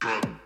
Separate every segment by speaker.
Speaker 1: Trump.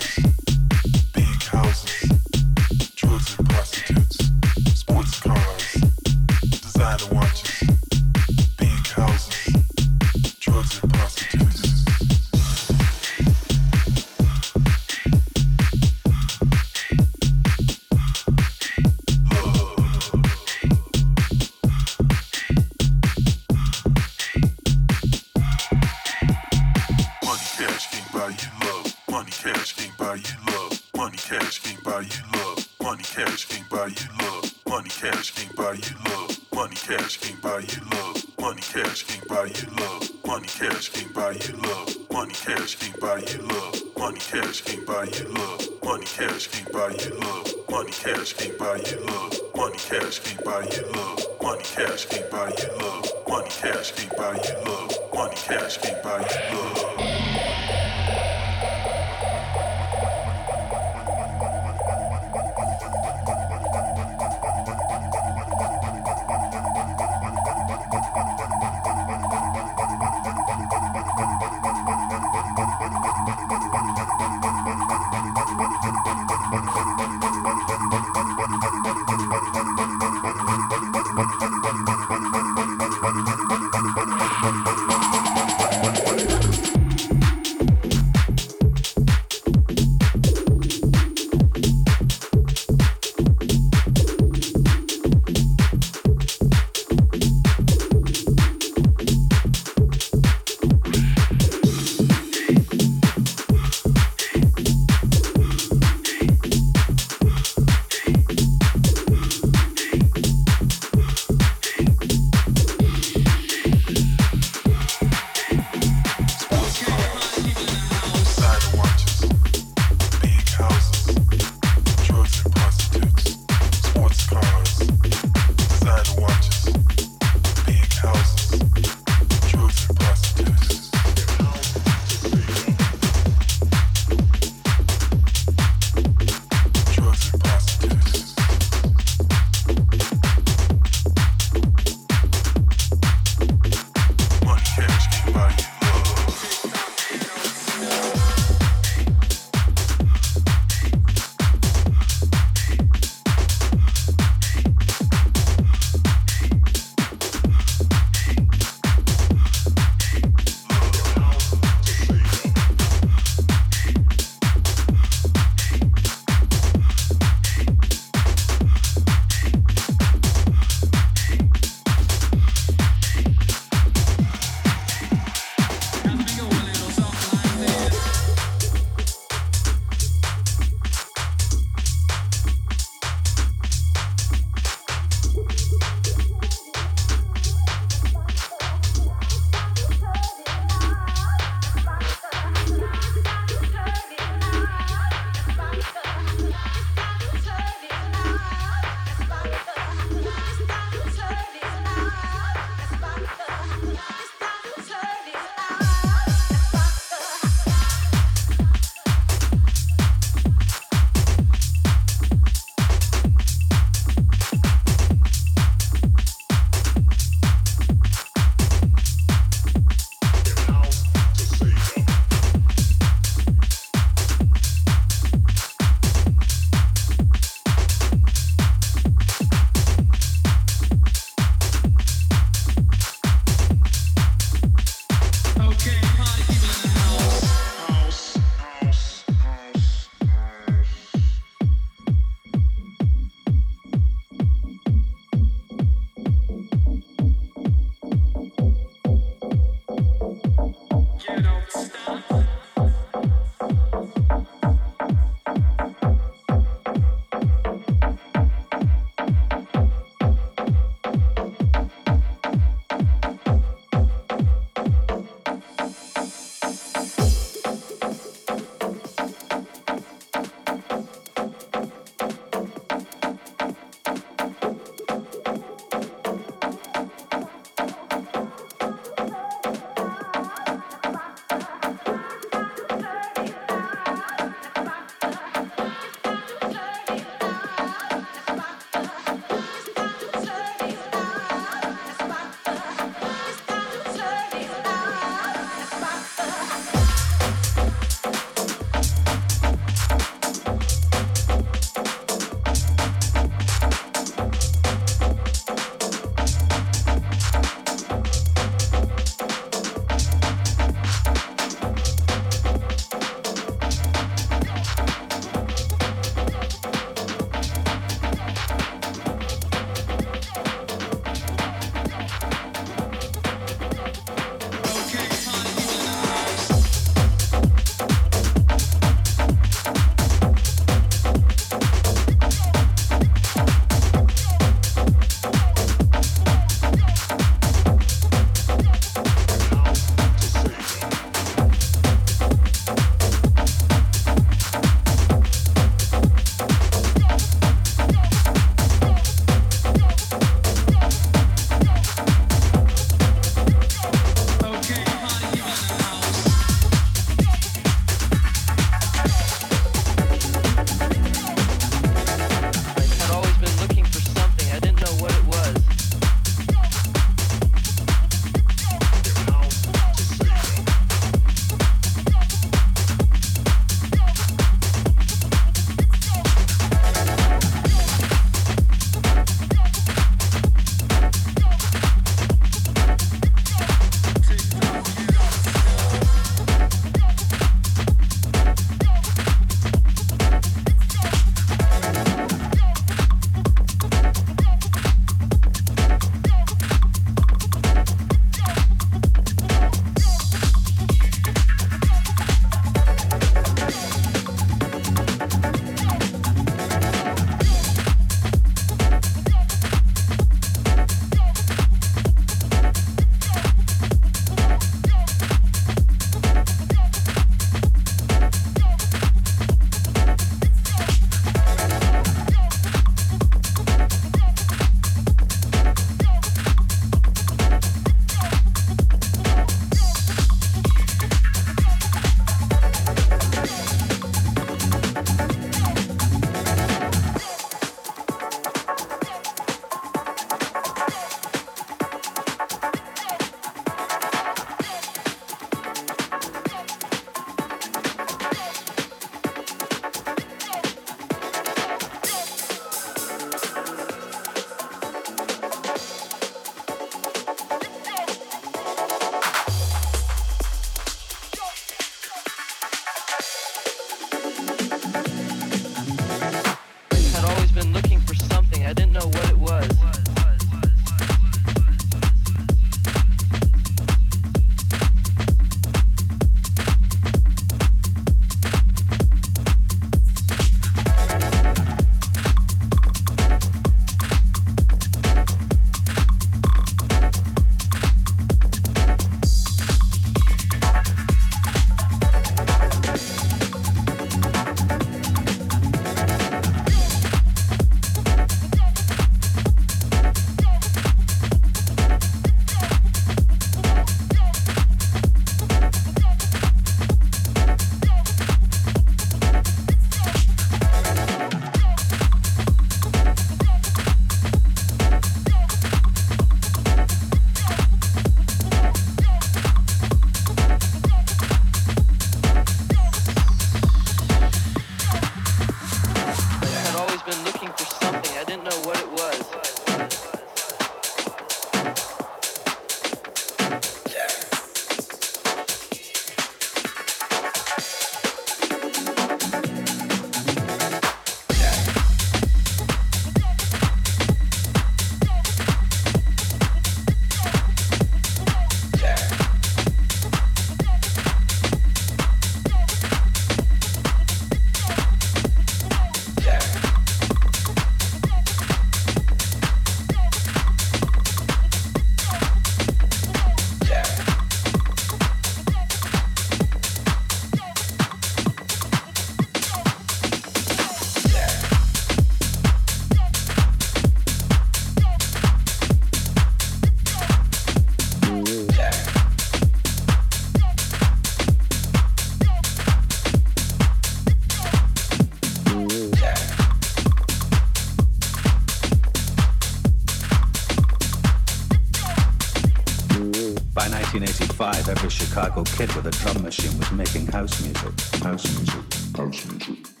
Speaker 1: Kid with a drum machine was making house music. House music. House music.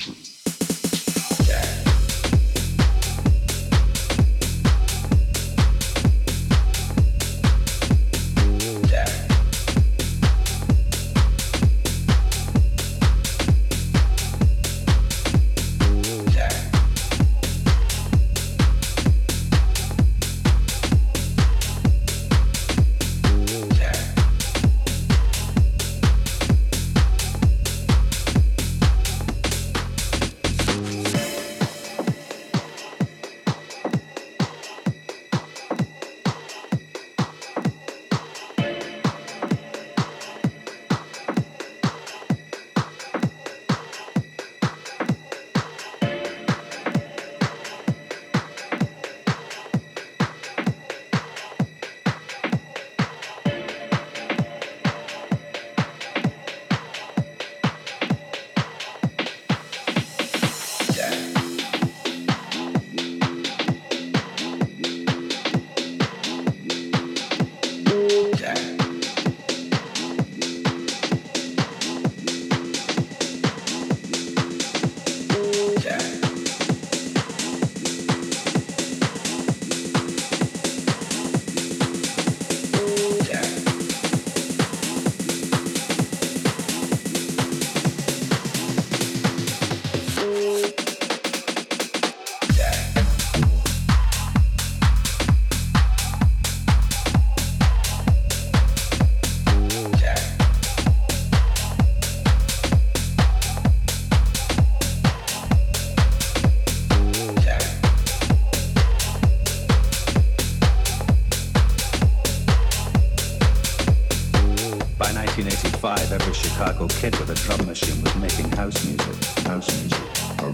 Speaker 2: Thank you.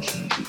Speaker 2: 情绪。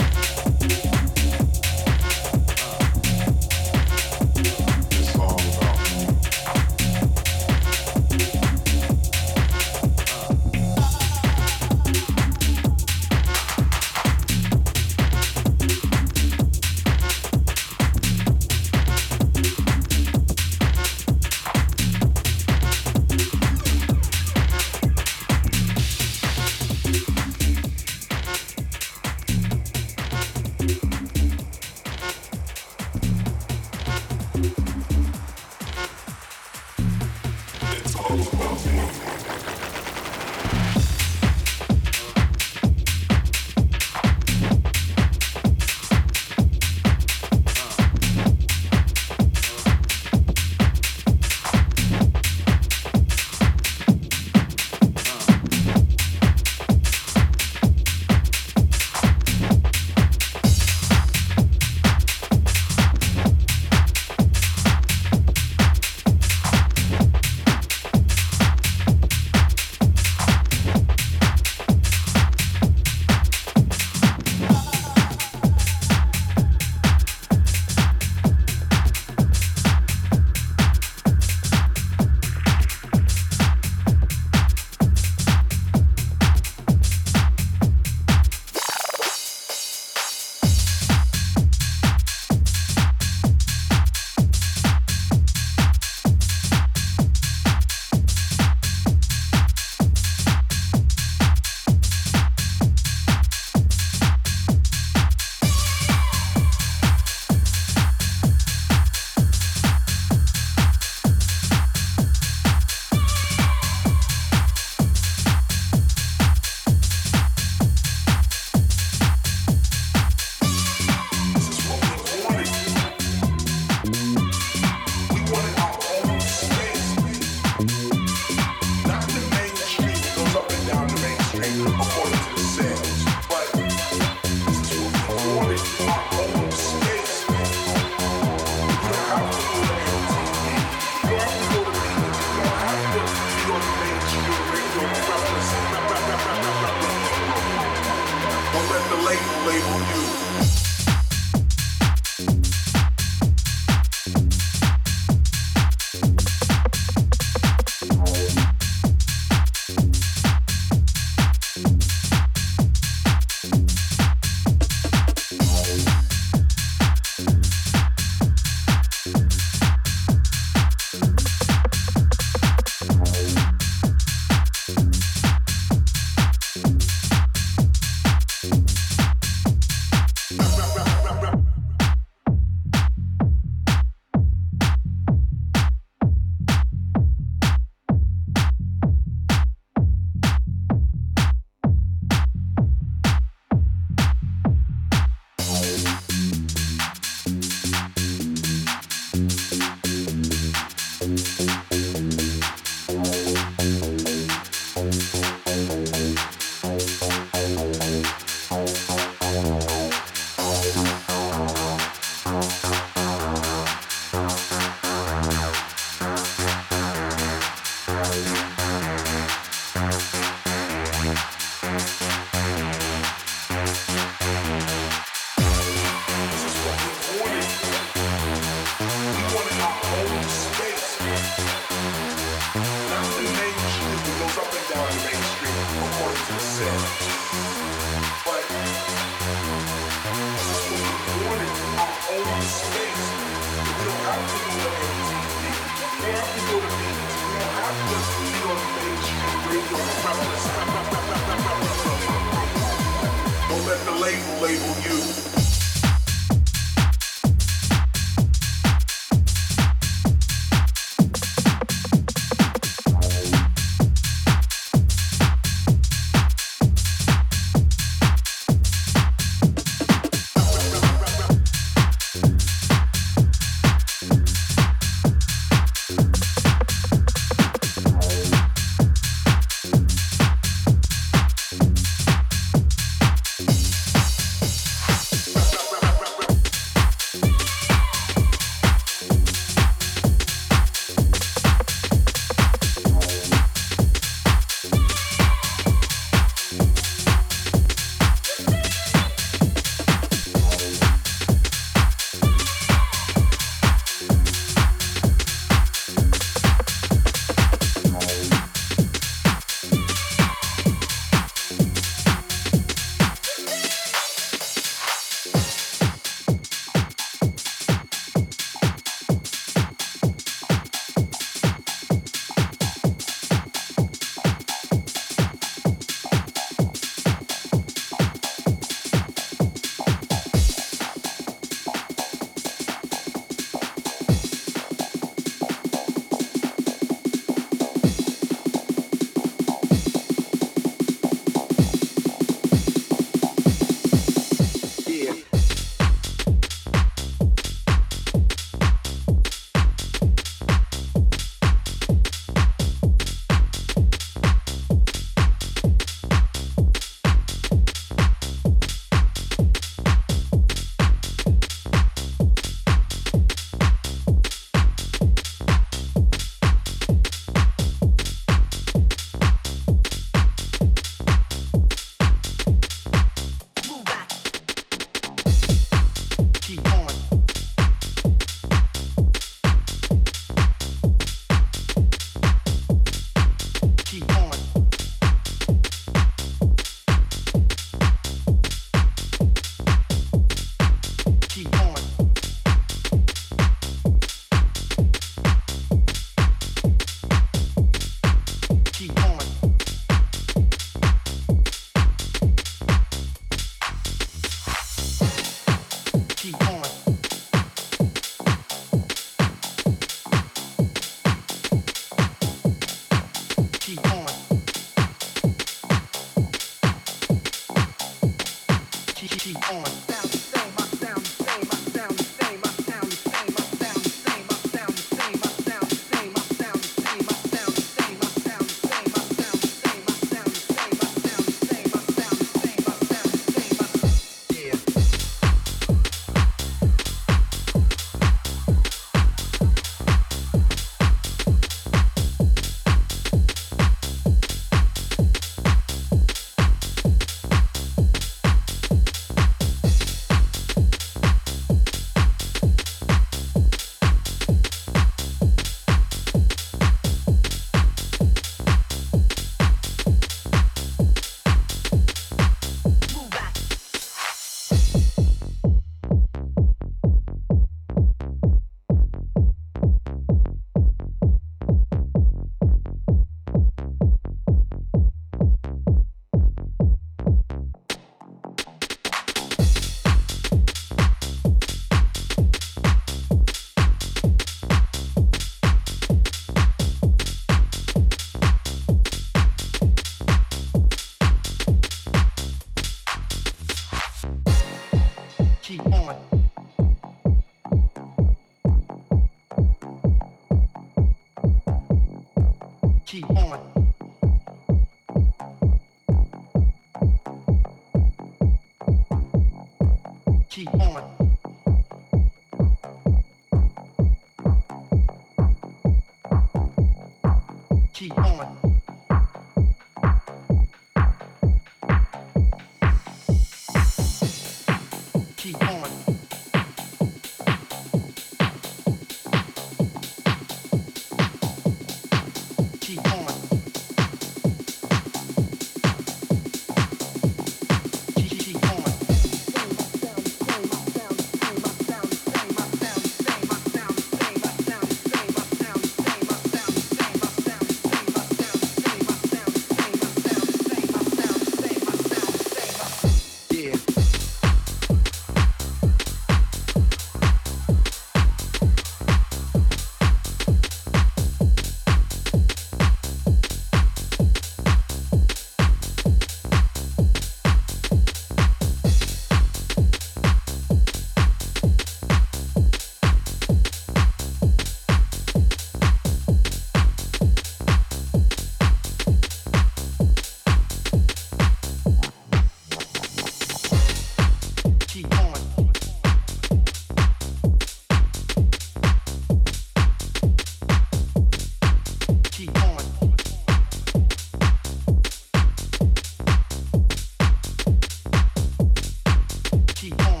Speaker 2: key.